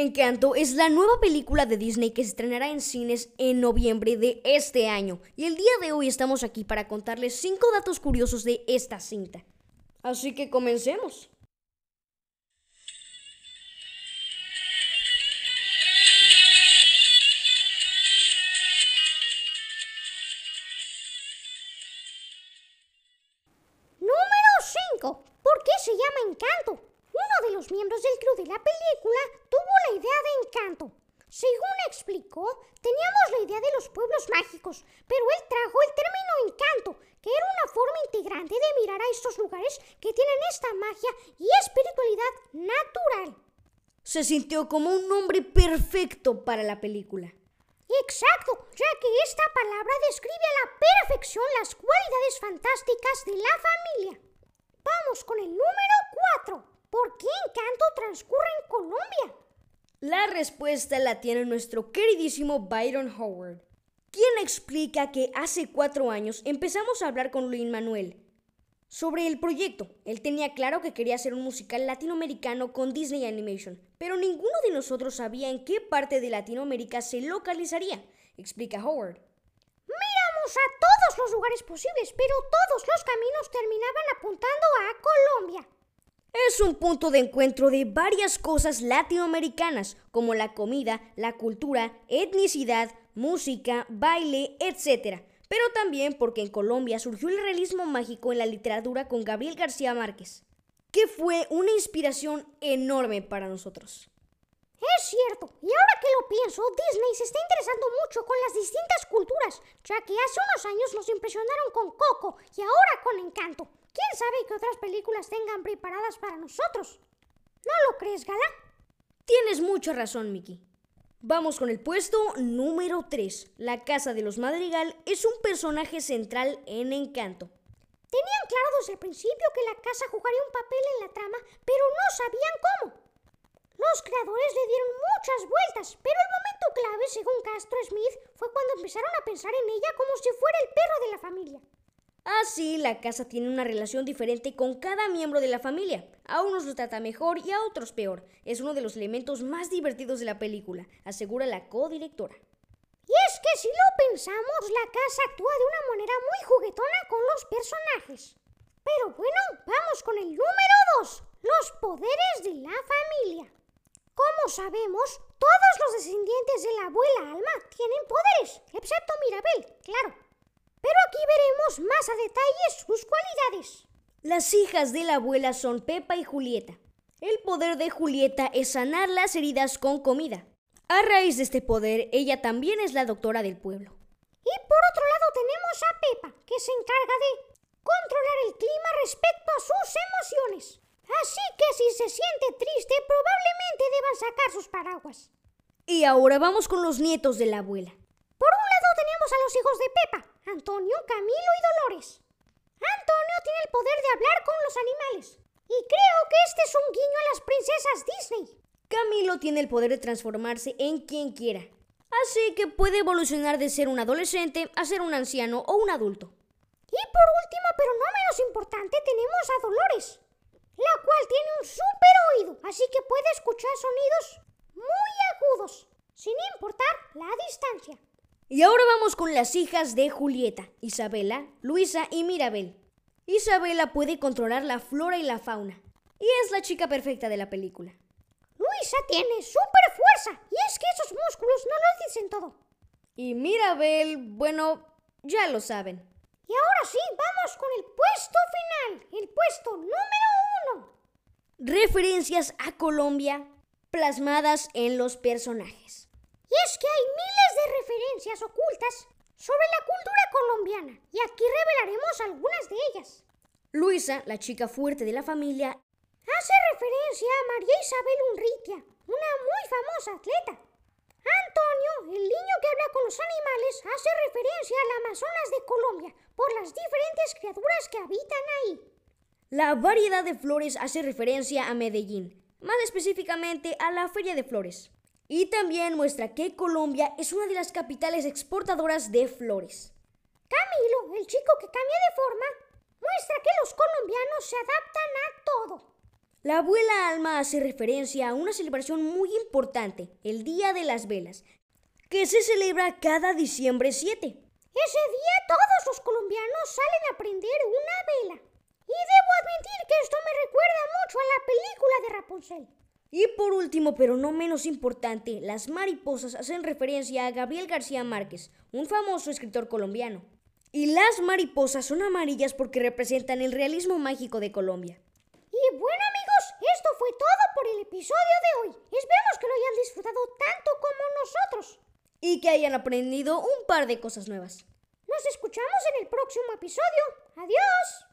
Encanto es la nueva película de Disney que se estrenará en cines en noviembre de este año. Y el día de hoy estamos aquí para contarles 5 datos curiosos de esta cinta. Así que comencemos. Número 5. ¿Por qué se llama Encanto? Uno de los miembros del crew de la película la idea de Encanto. Según explicó, teníamos la idea de los pueblos mágicos, pero él trajo el término encanto, que era una forma integrante de mirar a estos lugares que tienen esta magia y espiritualidad natural. Se sintió como un nombre perfecto para la película. Exacto, ya que esta palabra describe a la perfección las cualidades fantásticas de la familia. Vamos con el número 4. ¿Por qué Encanto transcurre en Colombia? La respuesta la tiene nuestro queridísimo Byron Howard, quien explica que hace cuatro años empezamos a hablar con Luis Manuel sobre el proyecto. Él tenía claro que quería hacer un musical latinoamericano con Disney Animation, pero ninguno de nosotros sabía en qué parte de Latinoamérica se localizaría, explica Howard. Miramos a todos los lugares posibles, pero todos los caminos terminaban apuntando a Colombia. Es un punto de encuentro de varias cosas latinoamericanas, como la comida, la cultura, etnicidad, música, baile, etc. Pero también porque en Colombia surgió el realismo mágico en la literatura con Gabriel García Márquez, que fue una inspiración enorme para nosotros. Es cierto, y ahora que lo pienso, Disney se está interesando mucho con las distintas culturas, ya que hace unos años nos impresionaron con Coco y ahora con Encanto. ¿Quién sabe qué otras películas tengan preparadas para nosotros? ¿No lo crees, Gala? Tienes mucha razón, Mickey. Vamos con el puesto número 3. La Casa de los Madrigal es un personaje central en Encanto. Tenían claro desde el principio que la casa jugaría un papel en la trama, pero no sabían cómo. Los creadores le dieron muchas vueltas, pero el momento clave, según Castro Smith, fue cuando empezaron a pensar en ella como si fuera el perro de la familia. Así, la casa tiene una relación diferente con cada miembro de la familia. A unos los trata mejor y a otros peor. Es uno de los elementos más divertidos de la película, asegura la codirectora. Y es que si lo pensamos, la casa actúa de una manera muy juguetona con los personajes. Pero bueno, vamos con el número 2, los poderes de la familia. Como sabemos, todos los descendientes de la abuela Alma tienen poderes, excepto Mirabel, claro. Pero aquí veremos más a detalle sus cualidades. Las hijas de la abuela son Pepa y Julieta. El poder de Julieta es sanar las heridas con comida. A raíz de este poder, ella también es la doctora del pueblo. Y por otro lado tenemos a Pepa, que se encarga de controlar el clima respecto a sus emociones. Así que si se siente triste, probablemente deban sacar sus paraguas. Y ahora vamos con los nietos de la abuela. Tenemos a los hijos de Pepa, Antonio, Camilo y Dolores. Antonio tiene el poder de hablar con los animales. Y creo que este es un guiño a las princesas Disney. Camilo tiene el poder de transformarse en quien quiera. Así que puede evolucionar de ser un adolescente a ser un anciano o un adulto. Y por último, pero no menos importante, tenemos a Dolores, la cual tiene un súper oído, así que puede escuchar sonidos muy agudos, sin importar la distancia. Y ahora vamos con las hijas de Julieta, Isabela, Luisa y Mirabel. Isabela puede controlar la flora y la fauna, y es la chica perfecta de la película. Luisa tiene súper fuerza, y es que esos músculos no lo dicen todo. Y Mirabel, bueno, ya lo saben. Y ahora sí, vamos con el puesto final, el puesto número uno. Referencias a Colombia plasmadas en los personajes. Y es que hay miles de referencias ocultas sobre la cultura colombiana, y aquí revelaremos algunas de ellas. Luisa, la chica fuerte de la familia, hace referencia a María Isabel Unriquia, una muy famosa atleta. Antonio, el niño que habla con los animales, hace referencia al Amazonas de Colombia por las diferentes criaturas que habitan ahí. La variedad de flores hace referencia a Medellín, más específicamente a la Feria de Flores. Y también muestra que Colombia es una de las capitales exportadoras de flores. Camilo, el chico que cambia de forma, muestra que los colombianos se adaptan a todo. La abuela Alma hace referencia a una celebración muy importante, el Día de las Velas, que se celebra cada diciembre 7. Ese día todos los colombianos salen a prender una vela. Y debo admitir que esto me recuerda mucho a la película de Rapunzel. Y por último, pero no menos importante, las mariposas hacen referencia a Gabriel García Márquez, un famoso escritor colombiano. Y las mariposas son amarillas porque representan el realismo mágico de Colombia. Y bueno amigos, esto fue todo por el episodio de hoy. Esperemos que lo hayan disfrutado tanto como nosotros. Y que hayan aprendido un par de cosas nuevas. Nos escuchamos en el próximo episodio. Adiós.